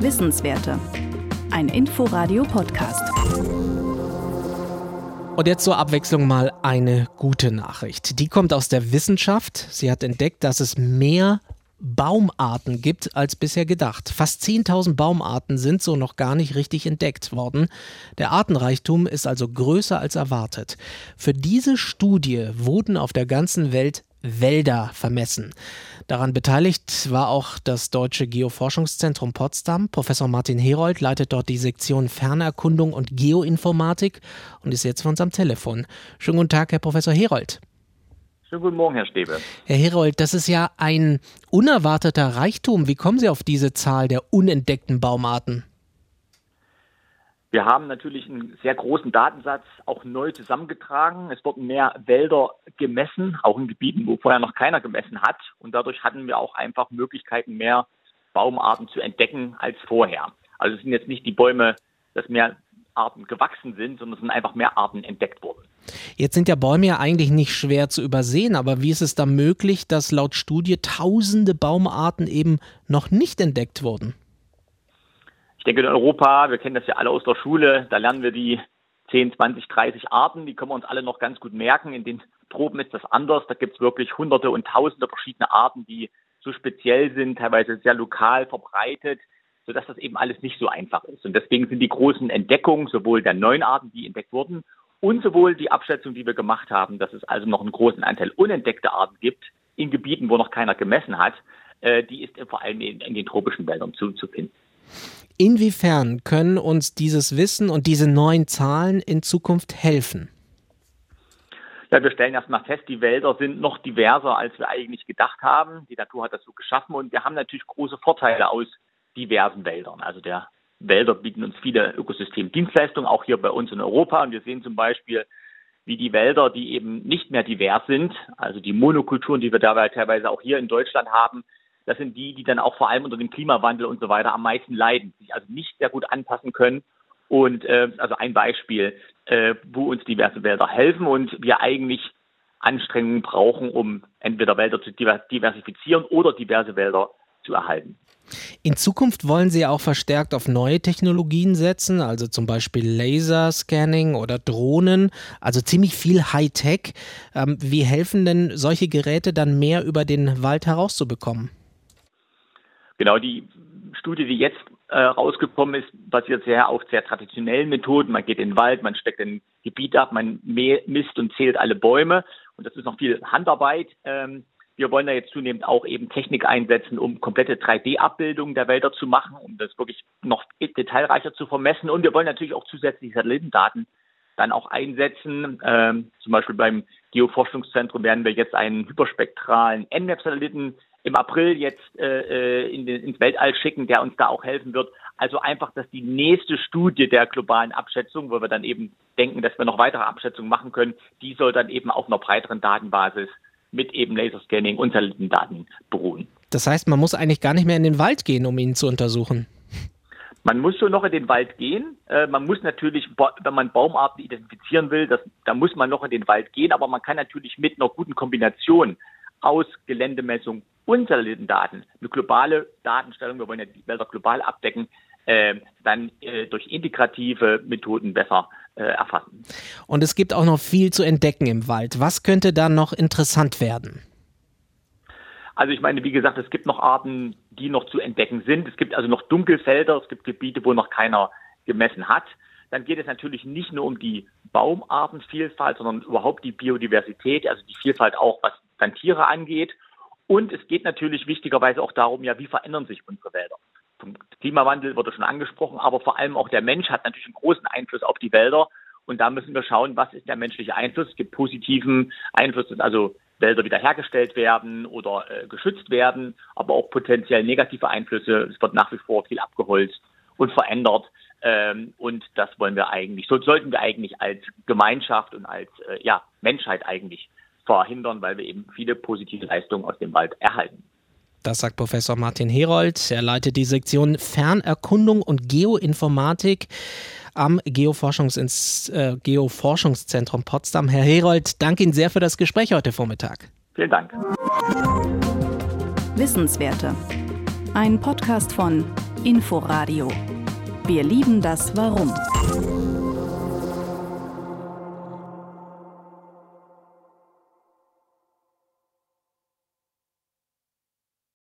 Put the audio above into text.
Wissenswerte. Ein Inforadio-Podcast. Und jetzt zur Abwechslung mal eine gute Nachricht. Die kommt aus der Wissenschaft. Sie hat entdeckt, dass es mehr Baumarten gibt als bisher gedacht. Fast 10.000 Baumarten sind so noch gar nicht richtig entdeckt worden. Der Artenreichtum ist also größer als erwartet. Für diese Studie wurden auf der ganzen Welt Wälder vermessen. Daran beteiligt war auch das Deutsche Geoforschungszentrum Potsdam. Professor Martin Herold leitet dort die Sektion Fernerkundung und Geoinformatik und ist jetzt für uns am Telefon. Schönen guten Tag, Herr Professor Herold. Schönen guten Morgen, Herr Stäbe. Herr Herold, das ist ja ein unerwarteter Reichtum. Wie kommen Sie auf diese Zahl der unentdeckten Baumarten? Wir haben natürlich einen sehr großen Datensatz auch neu zusammengetragen. Es wurden mehr Wälder gemessen, auch in Gebieten, wo vorher noch keiner gemessen hat. Und dadurch hatten wir auch einfach Möglichkeiten, mehr Baumarten zu entdecken als vorher. Also es sind jetzt nicht die Bäume, dass mehr Arten gewachsen sind, sondern es sind einfach mehr Arten entdeckt worden. Jetzt sind ja Bäume ja eigentlich nicht schwer zu übersehen, aber wie ist es da möglich, dass laut Studie tausende Baumarten eben noch nicht entdeckt wurden? Ich denke in Europa, wir kennen das ja alle aus der Schule, da lernen wir die 10, 20, 30 Arten, die können wir uns alle noch ganz gut merken. In den Tropen ist das anders, da gibt es wirklich hunderte und tausende verschiedene Arten, die so speziell sind, teilweise sehr lokal verbreitet, sodass das eben alles nicht so einfach ist. Und deswegen sind die großen Entdeckungen sowohl der neuen Arten, die entdeckt wurden, und sowohl die Abschätzung, die wir gemacht haben, dass es also noch einen großen Anteil unentdeckte Arten gibt in Gebieten, wo noch keiner gemessen hat, äh, die ist vor allem in, den tropischen Wäldern zu, zu finden. Inwiefern können uns dieses Wissen und diese neuen Zahlen in Zukunft helfen? Ja, wir stellen erstmal fest, die Wälder sind noch diverser, als wir eigentlich gedacht haben. Die Natur hat das so geschaffen und wir haben natürlich große Vorteile aus diversen Wäldern. Also der Wälder bieten uns viele Ökosystemdienstleistungen, auch hier bei uns in Europa. Und wir sehen zum Beispiel, wie die Wälder, die eben nicht mehr divers sind, also die Monokulturen, die wir dabei teilweise auch hier in Deutschland haben, das sind die, die dann auch vor allem unter dem Klimawandel und so weiter am meisten leiden, sich also nicht sehr gut anpassen können. Und äh, also ein Beispiel, äh, wo uns diverse Wälder helfen und wir eigentlich Anstrengungen brauchen, um entweder Wälder zu diversifizieren oder diverse Wälder zu erhalten. In Zukunft wollen Sie auch verstärkt auf neue Technologien setzen, also zum Beispiel Laserscanning oder Drohnen, also ziemlich viel Hightech. Ähm, wie helfen denn solche Geräte dann mehr über den Wald herauszubekommen? Genau, die Studie, die jetzt äh, rausgekommen ist, basiert sehr auf sehr traditionellen Methoden. Man geht in den Wald, man steckt ein Gebiet ab, man misst und zählt alle Bäume. Und das ist noch viel Handarbeit. Ähm, wir wollen da jetzt zunehmend auch eben Technik einsetzen, um komplette 3D-Abbildungen der Wälder zu machen, um das wirklich noch detailreicher zu vermessen. Und wir wollen natürlich auch zusätzliche Satellitendaten dann auch einsetzen. Ähm, zum Beispiel beim Geoforschungszentrum werden wir jetzt einen hyperspektralen NMAP-Satelliten im April jetzt äh, äh, in den, ins Weltall schicken, der uns da auch helfen wird. Also einfach, dass die nächste Studie der globalen Abschätzung, wo wir dann eben denken, dass wir noch weitere Abschätzungen machen können, die soll dann eben auf einer breiteren Datenbasis mit eben Laserscanning und Satellitendaten beruhen. Das heißt, man muss eigentlich gar nicht mehr in den Wald gehen, um ihn zu untersuchen. Man muss schon noch in den Wald gehen. Äh, man muss natürlich, wenn man Baumarten identifizieren will, das, da muss man noch in den Wald gehen, aber man kann natürlich mit einer guten Kombination aus Geländemessung und Satellitendaten eine globale Datenstellung, wir wollen ja die Wälder global abdecken, äh, dann äh, durch integrative Methoden besser äh, erfassen. Und es gibt auch noch viel zu entdecken im Wald. Was könnte da noch interessant werden? Also ich meine, wie gesagt, es gibt noch Arten, die noch zu entdecken sind. Es gibt also noch Dunkelfelder, es gibt Gebiete, wo noch keiner gemessen hat. Dann geht es natürlich nicht nur um die Baumartenvielfalt, sondern überhaupt die Biodiversität, also die Vielfalt auch, was dann Tiere angeht. Und es geht natürlich wichtigerweise auch darum, ja, wie verändern sich unsere Wälder? Vom Klimawandel wurde schon angesprochen, aber vor allem auch der Mensch hat natürlich einen großen Einfluss auf die Wälder. Und da müssen wir schauen, was ist der menschliche Einfluss. Es gibt positiven Einfluss, dass also Wälder wiederhergestellt werden oder äh, geschützt werden, aber auch potenziell negative Einflüsse. Es wird nach wie vor viel abgeholzt und verändert. Ähm, und das wollen wir eigentlich, so sollten wir eigentlich als Gemeinschaft und als äh, ja, Menschheit eigentlich verhindern, weil wir eben viele positive Leistungen aus dem Wald erhalten. Das sagt Professor Martin Herold. Er leitet die Sektion Fernerkundung und Geoinformatik am Geoforschungs äh, Geoforschungszentrum Potsdam. Herr Herold, danke Ihnen sehr für das Gespräch heute Vormittag. Vielen Dank. Wissenswerte. Ein Podcast von Inforadio. Wir lieben das Warum.